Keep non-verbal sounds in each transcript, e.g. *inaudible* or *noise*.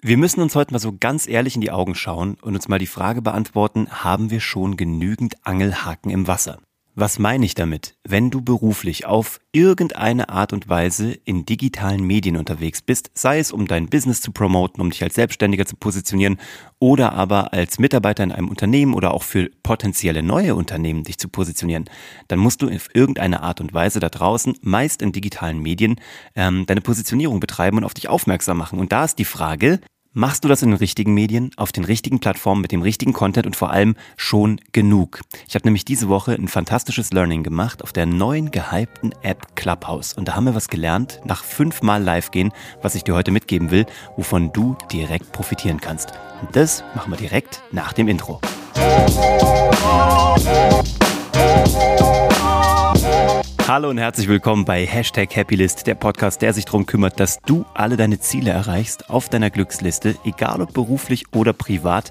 Wir müssen uns heute mal so ganz ehrlich in die Augen schauen und uns mal die Frage beantworten, haben wir schon genügend Angelhaken im Wasser? Was meine ich damit? Wenn du beruflich auf irgendeine Art und Weise in digitalen Medien unterwegs bist, sei es um dein Business zu promoten, um dich als Selbstständiger zu positionieren oder aber als Mitarbeiter in einem Unternehmen oder auch für potenzielle neue Unternehmen dich zu positionieren, dann musst du auf irgendeine Art und Weise da draußen, meist in digitalen Medien, ähm, deine Positionierung betreiben und auf dich aufmerksam machen. Und da ist die Frage, Machst du das in den richtigen Medien, auf den richtigen Plattformen, mit dem richtigen Content und vor allem schon genug? Ich habe nämlich diese Woche ein fantastisches Learning gemacht auf der neuen gehypten App Clubhouse. Und da haben wir was gelernt, nach fünfmal live gehen, was ich dir heute mitgeben will, wovon du direkt profitieren kannst. Und das machen wir direkt nach dem Intro. Hallo und herzlich willkommen bei Hashtag Happylist, der Podcast, der sich darum kümmert, dass du alle deine Ziele erreichst auf deiner Glücksliste, egal ob beruflich oder privat.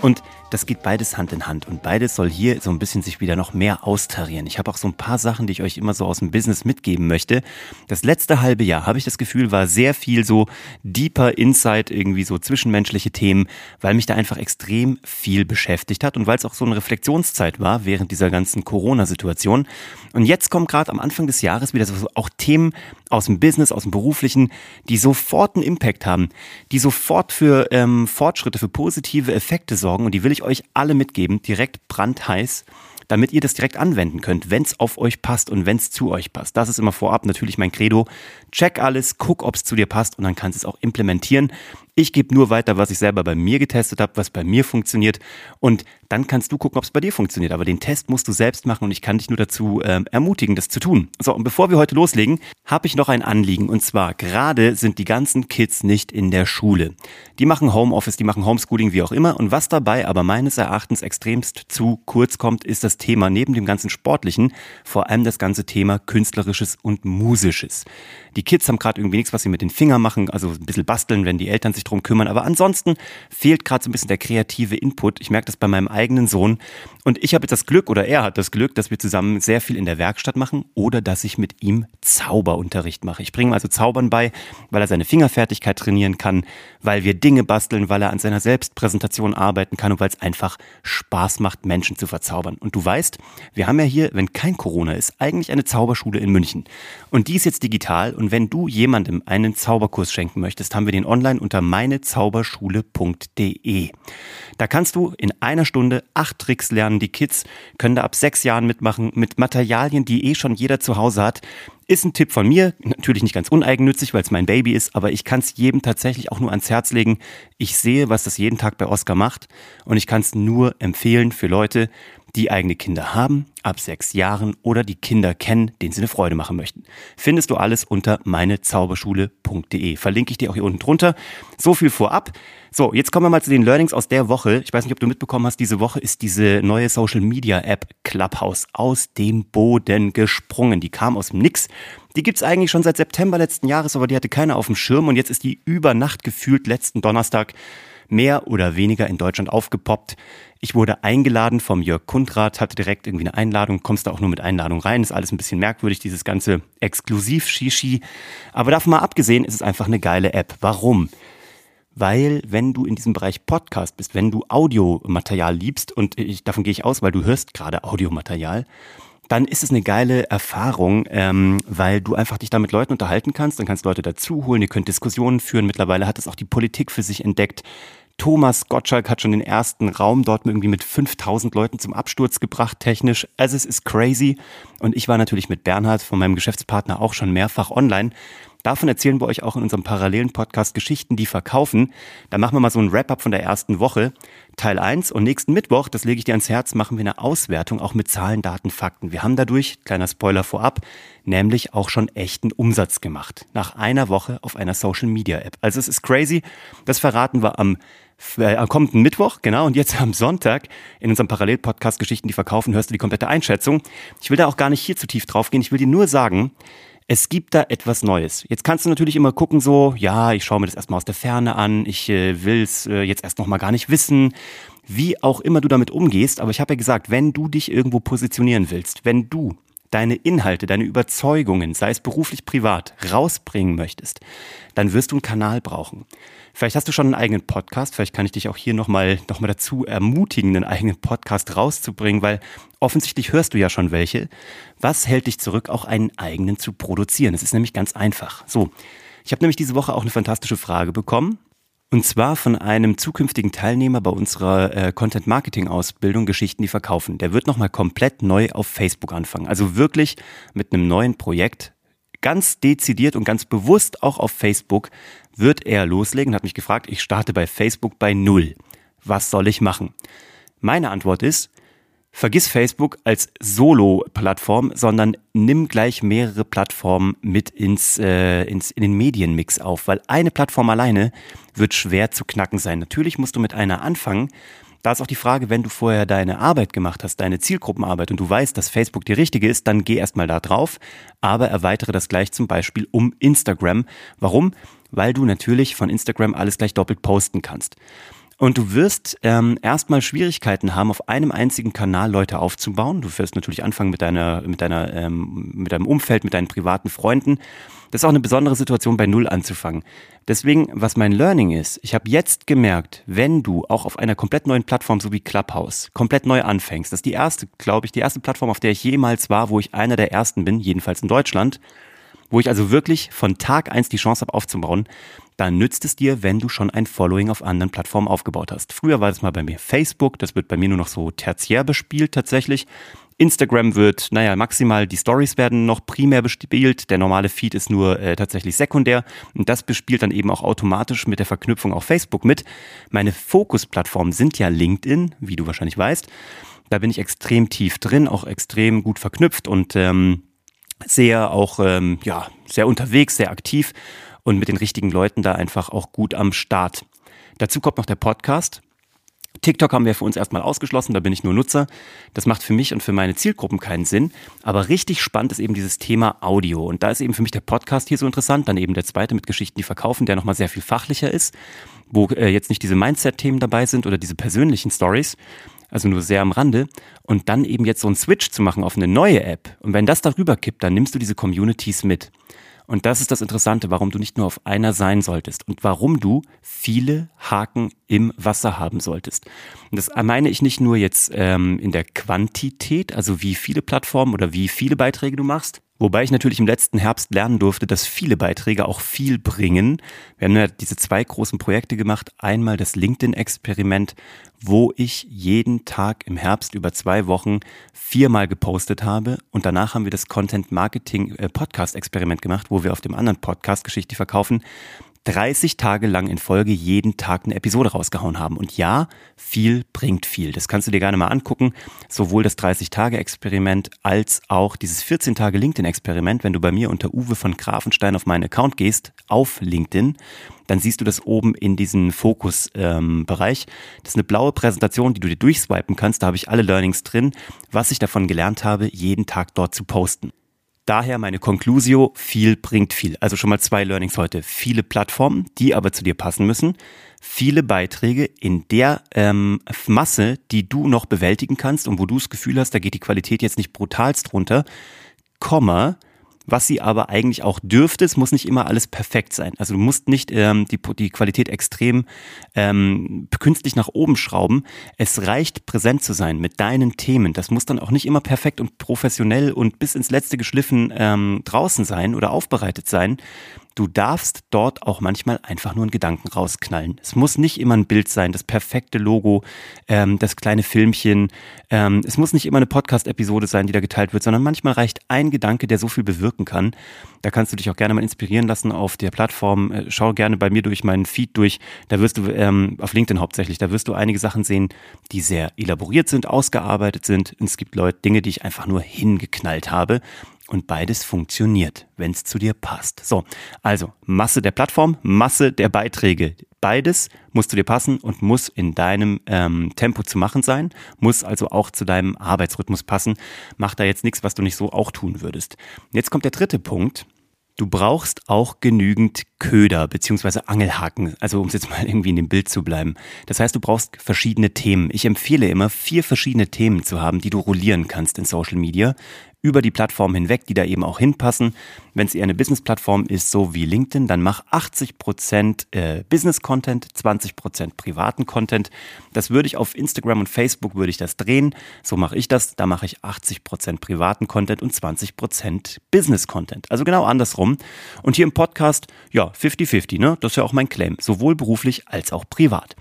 Und das geht beides Hand in Hand und beides soll hier so ein bisschen sich wieder noch mehr austarieren. Ich habe auch so ein paar Sachen, die ich euch immer so aus dem Business mitgeben möchte. Das letzte halbe Jahr habe ich das Gefühl, war sehr viel so deeper Insight, irgendwie so zwischenmenschliche Themen, weil mich da einfach extrem viel beschäftigt hat und weil es auch so eine Reflexionszeit war während dieser ganzen Corona-Situation. Und jetzt kommen gerade am Anfang des Jahres wieder so auch Themen aus dem Business, aus dem Beruflichen, die sofort einen Impact haben, die sofort für ähm, Fortschritte, für positive Effekte sorgen und die will ich euch alle mitgeben, direkt brandheiß, damit ihr das direkt anwenden könnt, wenn es auf euch passt und wenn es zu euch passt. Das ist immer vorab natürlich mein Credo. Check alles, guck, ob es zu dir passt und dann kannst du es auch implementieren. Ich gebe nur weiter, was ich selber bei mir getestet habe, was bei mir funktioniert. Und dann kannst du gucken, ob es bei dir funktioniert. Aber den Test musst du selbst machen und ich kann dich nur dazu äh, ermutigen, das zu tun. So, und bevor wir heute loslegen, habe ich noch ein Anliegen. Und zwar, gerade sind die ganzen Kids nicht in der Schule. Die machen Homeoffice, die machen Homeschooling, wie auch immer. Und was dabei aber meines Erachtens extremst zu kurz kommt, ist das Thema neben dem ganzen Sportlichen, vor allem das ganze Thema Künstlerisches und Musisches. Die Kids haben gerade irgendwie nichts, was sie mit den Fingern machen, also ein bisschen basteln, wenn die Eltern sich drum kümmern. Aber ansonsten fehlt gerade so ein bisschen der kreative Input. Ich merke das bei meinem eigenen Sohn. Und ich habe jetzt das Glück, oder er hat das Glück, dass wir zusammen sehr viel in der Werkstatt machen oder dass ich mit ihm Zauberunterricht mache. Ich bringe ihm also Zaubern bei, weil er seine Fingerfertigkeit trainieren kann, weil wir Dinge basteln, weil er an seiner Selbstpräsentation arbeiten kann und weil es einfach Spaß macht, Menschen zu verzaubern. Und du weißt, wir haben ja hier, wenn kein Corona ist, eigentlich eine Zauberschule in München. Und die ist jetzt digital und wenn du jemandem einen Zauberkurs schenken möchtest, haben wir den online unter meinezauberschule.de. Da kannst du in einer Stunde acht Tricks lernen. Die Kids können da ab sechs Jahren mitmachen mit Materialien, die eh schon jeder zu Hause hat. Ist ein Tipp von mir, natürlich nicht ganz uneigennützig, weil es mein Baby ist, aber ich kann es jedem tatsächlich auch nur ans Herz legen. Ich sehe, was das jeden Tag bei Oscar macht und ich kann es nur empfehlen für Leute, die eigene Kinder haben, ab sechs Jahren oder die Kinder kennen, denen sie eine Freude machen möchten. Findest du alles unter meinezauberschule.de. Verlinke ich dir auch hier unten drunter. So viel vorab. So, jetzt kommen wir mal zu den Learnings aus der Woche. Ich weiß nicht, ob du mitbekommen hast, diese Woche ist diese neue Social Media App Clubhouse aus dem Boden gesprungen. Die kam aus dem Nix. Die gibt's eigentlich schon seit September letzten Jahres, aber die hatte keiner auf dem Schirm und jetzt ist die über Nacht gefühlt letzten Donnerstag mehr oder weniger in Deutschland aufgepoppt. Ich wurde eingeladen vom Jörg Kundrat, hatte direkt irgendwie eine Einladung, kommst da auch nur mit Einladung rein. Ist alles ein bisschen merkwürdig, dieses ganze Exklusiv-Shishi. Aber davon mal abgesehen, ist es einfach eine geile App. Warum? Weil, wenn du in diesem Bereich Podcast bist, wenn du Audiomaterial liebst, und ich, davon gehe ich aus, weil du hörst gerade Audiomaterial, dann ist es eine geile Erfahrung, ähm, weil du einfach dich da mit Leuten unterhalten kannst, dann kannst du Leute dazu holen, ihr könnt Diskussionen führen. Mittlerweile hat es auch die Politik für sich entdeckt. Thomas Gottschalk hat schon den ersten Raum dort irgendwie mit 5000 Leuten zum Absturz gebracht, technisch. Also es ist crazy. Und ich war natürlich mit Bernhard von meinem Geschäftspartner auch schon mehrfach online. Davon erzählen wir euch auch in unserem parallelen Podcast Geschichten, die verkaufen. Da machen wir mal so ein Wrap-up von der ersten Woche. Teil 1 und nächsten Mittwoch, das lege ich dir ans Herz, machen wir eine Auswertung auch mit Zahlen, Daten, Fakten. Wir haben dadurch, kleiner Spoiler vorab, nämlich auch schon echten Umsatz gemacht. Nach einer Woche auf einer Social Media App. Also es ist crazy. Das verraten wir am äh, am kommenden Mittwoch, genau, und jetzt am Sonntag in unserem Parallelpodcast Geschichten, die verkaufen, hörst du die komplette Einschätzung. Ich will da auch gar nicht hier zu tief drauf gehen. Ich will dir nur sagen, es gibt da etwas Neues. Jetzt kannst du natürlich immer gucken, so, ja, ich schaue mir das erstmal aus der Ferne an, ich äh, will es äh, jetzt erst nochmal gar nicht wissen, wie auch immer du damit umgehst. Aber ich habe ja gesagt, wenn du dich irgendwo positionieren willst, wenn du deine Inhalte, deine Überzeugungen, sei es beruflich, privat, rausbringen möchtest, dann wirst du einen Kanal brauchen. Vielleicht hast du schon einen eigenen Podcast, vielleicht kann ich dich auch hier nochmal noch mal dazu ermutigen, einen eigenen Podcast rauszubringen, weil offensichtlich hörst du ja schon welche. Was hält dich zurück, auch einen eigenen zu produzieren? Es ist nämlich ganz einfach. So, ich habe nämlich diese Woche auch eine fantastische Frage bekommen. Und zwar von einem zukünftigen Teilnehmer bei unserer äh, Content Marketing Ausbildung Geschichten, die verkaufen. Der wird nochmal komplett neu auf Facebook anfangen. Also wirklich mit einem neuen Projekt. Ganz dezidiert und ganz bewusst auch auf Facebook wird er loslegen hat mich gefragt, ich starte bei Facebook bei Null. Was soll ich machen? Meine Antwort ist, Vergiss Facebook als Solo-Plattform, sondern nimm gleich mehrere Plattformen mit ins, äh, ins, in den Medienmix auf, weil eine Plattform alleine wird schwer zu knacken sein. Natürlich musst du mit einer anfangen. Da ist auch die Frage, wenn du vorher deine Arbeit gemacht hast, deine Zielgruppenarbeit und du weißt, dass Facebook die richtige ist, dann geh erstmal da drauf, aber erweitere das gleich zum Beispiel um Instagram. Warum? Weil du natürlich von Instagram alles gleich doppelt posten kannst. Und du wirst ähm, erstmal Schwierigkeiten haben, auf einem einzigen Kanal Leute aufzubauen. Du wirst natürlich anfangen mit deiner, mit deiner, ähm, mit deinem Umfeld, mit deinen privaten Freunden. Das ist auch eine besondere Situation, bei Null anzufangen. Deswegen, was mein Learning ist, ich habe jetzt gemerkt, wenn du auch auf einer komplett neuen Plattform, so wie Clubhouse, komplett neu anfängst, das ist die erste, glaube ich, die erste Plattform, auf der ich jemals war, wo ich einer der ersten bin, jedenfalls in Deutschland, wo ich also wirklich von Tag eins die Chance habe aufzubauen, dann nützt es dir, wenn du schon ein Following auf anderen Plattformen aufgebaut hast. Früher war das mal bei mir Facebook, das wird bei mir nur noch so tertiär bespielt tatsächlich. Instagram wird, naja, maximal die Stories werden noch primär bespielt. Der normale Feed ist nur äh, tatsächlich sekundär. Und das bespielt dann eben auch automatisch mit der Verknüpfung auf Facebook mit. Meine Fokusplattformen sind ja LinkedIn, wie du wahrscheinlich weißt. Da bin ich extrem tief drin, auch extrem gut verknüpft und ähm, sehr auch ähm, ja sehr unterwegs, sehr aktiv und mit den richtigen Leuten da einfach auch gut am Start. Dazu kommt noch der Podcast. TikTok haben wir für uns erstmal ausgeschlossen, da bin ich nur Nutzer. Das macht für mich und für meine Zielgruppen keinen Sinn. Aber richtig spannend ist eben dieses Thema Audio. Und da ist eben für mich der Podcast hier so interessant, dann eben der zweite mit Geschichten, die verkaufen, der nochmal sehr viel fachlicher ist, wo äh, jetzt nicht diese Mindset-Themen dabei sind oder diese persönlichen Stories, also nur sehr am Rande. Und dann eben jetzt so einen Switch zu machen auf eine neue App. Und wenn das darüber kippt, dann nimmst du diese Communities mit. Und das ist das Interessante, warum du nicht nur auf einer sein solltest und warum du viele Haken im Wasser haben solltest. Und das meine ich nicht nur jetzt ähm, in der Quantität, also wie viele Plattformen oder wie viele Beiträge du machst, Wobei ich natürlich im letzten Herbst lernen durfte, dass viele Beiträge auch viel bringen. Wir haben ja diese zwei großen Projekte gemacht. Einmal das LinkedIn-Experiment, wo ich jeden Tag im Herbst über zwei Wochen viermal gepostet habe. Und danach haben wir das Content Marketing äh, Podcast Experiment gemacht, wo wir auf dem anderen Podcast Geschichte verkaufen 30 Tage lang in Folge jeden Tag eine Episode rausgehauen haben. Und ja, viel bringt viel. Das kannst du dir gerne mal angucken. Sowohl das 30-Tage-Experiment als auch dieses 14-Tage-LinkedIn-Experiment. Wenn du bei mir unter Uwe von Grafenstein auf meinen Account gehst, auf LinkedIn, dann siehst du das oben in diesem Fokus-Bereich. Ähm, das ist eine blaue Präsentation, die du dir durchswipen kannst. Da habe ich alle Learnings drin, was ich davon gelernt habe, jeden Tag dort zu posten. Daher meine Conclusio, viel bringt viel. Also schon mal zwei Learnings heute. Viele Plattformen, die aber zu dir passen müssen. Viele Beiträge in der ähm, Masse, die du noch bewältigen kannst und wo du das Gefühl hast, da geht die Qualität jetzt nicht brutalst runter. Komma, was sie aber eigentlich auch dürfte. Es muss nicht immer alles perfekt sein. Also du musst nicht ähm, die, die Qualität extrem ähm, künstlich nach oben schrauben. Es reicht, präsent zu sein mit deinen Themen. Das muss dann auch nicht immer perfekt und professionell und bis ins Letzte geschliffen ähm, draußen sein oder aufbereitet sein. Du darfst dort auch manchmal einfach nur einen Gedanken rausknallen. Es muss nicht immer ein Bild sein, das perfekte Logo, ähm, das kleine Filmchen. Ähm, es muss nicht immer eine Podcast-Episode sein, die da geteilt wird, sondern manchmal reicht ein Gedanke, der so viel bewirken kann. Da kannst du dich auch gerne mal inspirieren lassen auf der Plattform. Äh, schau gerne bei mir durch meinen Feed durch. Da wirst du, ähm, auf LinkedIn hauptsächlich, da wirst du einige Sachen sehen, die sehr elaboriert sind, ausgearbeitet sind. Und es gibt Leute, Dinge, die ich einfach nur hingeknallt habe. Und beides funktioniert, wenn es zu dir passt. So, also Masse der Plattform, Masse der Beiträge. Beides muss zu dir passen und muss in deinem ähm, Tempo zu machen sein, muss also auch zu deinem Arbeitsrhythmus passen. Mach da jetzt nichts, was du nicht so auch tun würdest. Jetzt kommt der dritte Punkt. Du brauchst auch genügend Köder beziehungsweise Angelhaken, also um es jetzt mal irgendwie in dem Bild zu bleiben. Das heißt, du brauchst verschiedene Themen. Ich empfehle immer, vier verschiedene Themen zu haben, die du rollieren kannst in Social Media über die Plattform hinweg, die da eben auch hinpassen. Wenn es eher eine Business-Plattform ist, so wie LinkedIn, dann mach 80% äh, Business-Content, 20% privaten Content. Das würde ich auf Instagram und Facebook würde ich das drehen. So mache ich das. Da mache ich 80% privaten Content und 20% Business-Content. Also genau andersrum. Und hier im Podcast, ja, 50-50, ne? Das ist ja auch mein Claim. Sowohl beruflich als auch privat.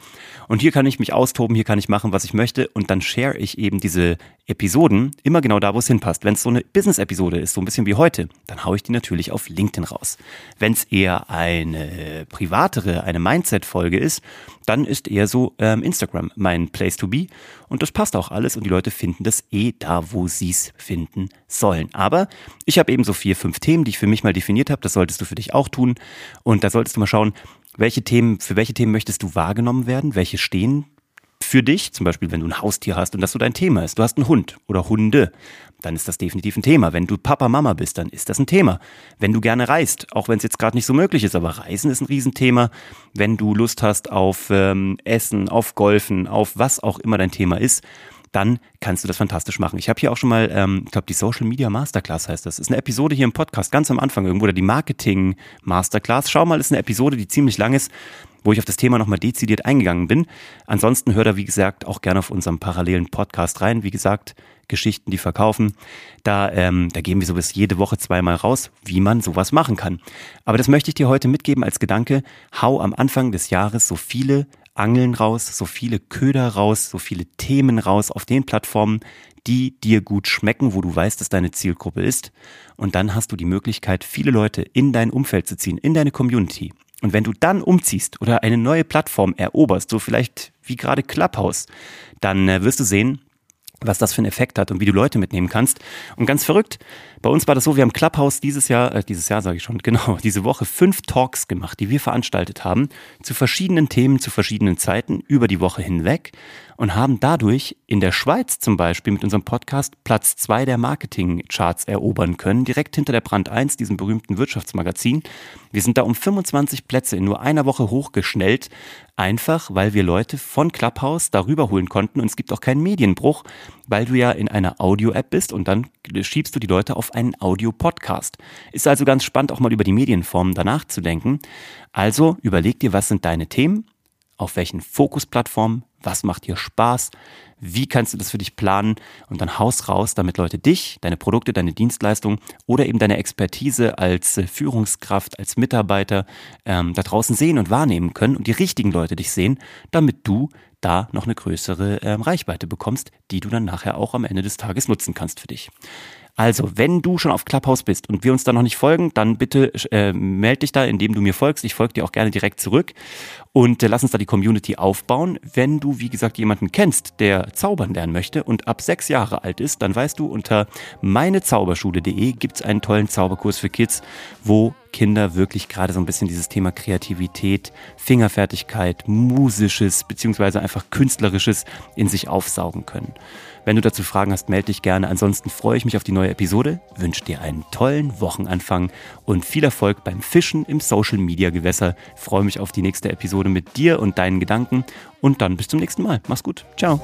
Und hier kann ich mich austoben, hier kann ich machen, was ich möchte. Und dann share ich eben diese Episoden immer genau da, wo es hinpasst. Wenn es so eine Business-Episode ist, so ein bisschen wie heute, dann haue ich die natürlich auf LinkedIn raus. Wenn es eher eine privatere, eine Mindset-Folge ist, dann ist eher so ähm, Instagram mein Place to be. Und das passt auch alles und die Leute finden das eh da, wo sie es finden sollen. Aber ich habe eben so vier, fünf Themen, die ich für mich mal definiert habe. Das solltest du für dich auch tun. Und da solltest du mal schauen, welche Themen, für welche Themen möchtest du wahrgenommen werden? Welche stehen für dich? Zum Beispiel, wenn du ein Haustier hast und das so dein Thema ist. Du hast einen Hund oder Hunde, dann ist das definitiv ein Thema. Wenn du Papa, Mama bist, dann ist das ein Thema. Wenn du gerne reist, auch wenn es jetzt gerade nicht so möglich ist, aber Reisen ist ein Riesenthema. Wenn du Lust hast auf ähm, Essen, auf Golfen, auf was auch immer dein Thema ist, dann kannst du das fantastisch machen. Ich habe hier auch schon mal, ähm, ich glaube, die Social Media Masterclass heißt das. Ist eine Episode hier im Podcast, ganz am Anfang irgendwo, oder die Marketing Masterclass. Schau mal, ist eine Episode, die ziemlich lang ist, wo ich auf das Thema nochmal dezidiert eingegangen bin. Ansonsten hör da, wie gesagt, auch gerne auf unserem parallelen Podcast rein. Wie gesagt, Geschichten, die verkaufen. Da, ähm, da geben wir sowas jede Woche zweimal raus, wie man sowas machen kann. Aber das möchte ich dir heute mitgeben als Gedanke. Hau am Anfang des Jahres so viele Angeln raus, so viele Köder raus, so viele Themen raus auf den Plattformen, die dir gut schmecken, wo du weißt, dass deine Zielgruppe ist. Und dann hast du die Möglichkeit, viele Leute in dein Umfeld zu ziehen, in deine Community. Und wenn du dann umziehst oder eine neue Plattform eroberst, so vielleicht wie gerade Clubhouse, dann äh, wirst du sehen, was das für einen Effekt hat und wie du Leute mitnehmen kannst. Und ganz verrückt, bei uns war das so, wir haben Clubhouse dieses Jahr, äh, dieses Jahr sage ich schon, *laughs* genau, diese Woche fünf Talks gemacht, die wir veranstaltet haben, zu verschiedenen Themen, zu verschiedenen Zeiten, über die Woche hinweg und haben dadurch in der Schweiz zum Beispiel mit unserem Podcast Platz zwei der Marketing-Charts erobern können, direkt hinter der Brand 1, diesem berühmten Wirtschaftsmagazin. Wir sind da um 25 Plätze in nur einer Woche hochgeschnellt, einfach weil wir Leute von Clubhouse darüber holen konnten und es gibt auch keinen Medienbruch, weil du ja in einer Audio-App bist und dann schiebst du die Leute auf einen Audio-Podcast. Ist also ganz spannend, auch mal über die Medienformen danach zu denken. Also überleg dir, was sind deine Themen, auf welchen Fokusplattformen, was macht dir Spaß, wie kannst du das für dich planen und dann haus raus, damit Leute dich, deine Produkte, deine Dienstleistungen oder eben deine Expertise als äh, Führungskraft, als Mitarbeiter ähm, da draußen sehen und wahrnehmen können und die richtigen Leute dich sehen, damit du da noch eine größere ähm, Reichweite bekommst, die du dann nachher auch am Ende des Tages nutzen kannst für dich. Also, wenn du schon auf Clubhouse bist und wir uns da noch nicht folgen, dann bitte äh, melde dich da, indem du mir folgst. Ich folge dir auch gerne direkt zurück und äh, lass uns da die Community aufbauen. Wenn du, wie gesagt, jemanden kennst, der zaubern lernen möchte und ab sechs Jahre alt ist, dann weißt du, unter meinezauberschule.de gibt's einen tollen Zauberkurs für Kids, wo Kinder wirklich gerade so ein bisschen dieses Thema Kreativität, Fingerfertigkeit, musisches beziehungsweise einfach künstlerisches in sich aufsaugen können. Wenn du dazu Fragen hast, melde dich gerne. Ansonsten freue ich mich auf die neue Episode, wünsche dir einen tollen Wochenanfang und viel Erfolg beim Fischen im Social Media Gewässer. freue mich auf die nächste Episode mit dir und deinen Gedanken und dann bis zum nächsten Mal. Mach's gut. Ciao.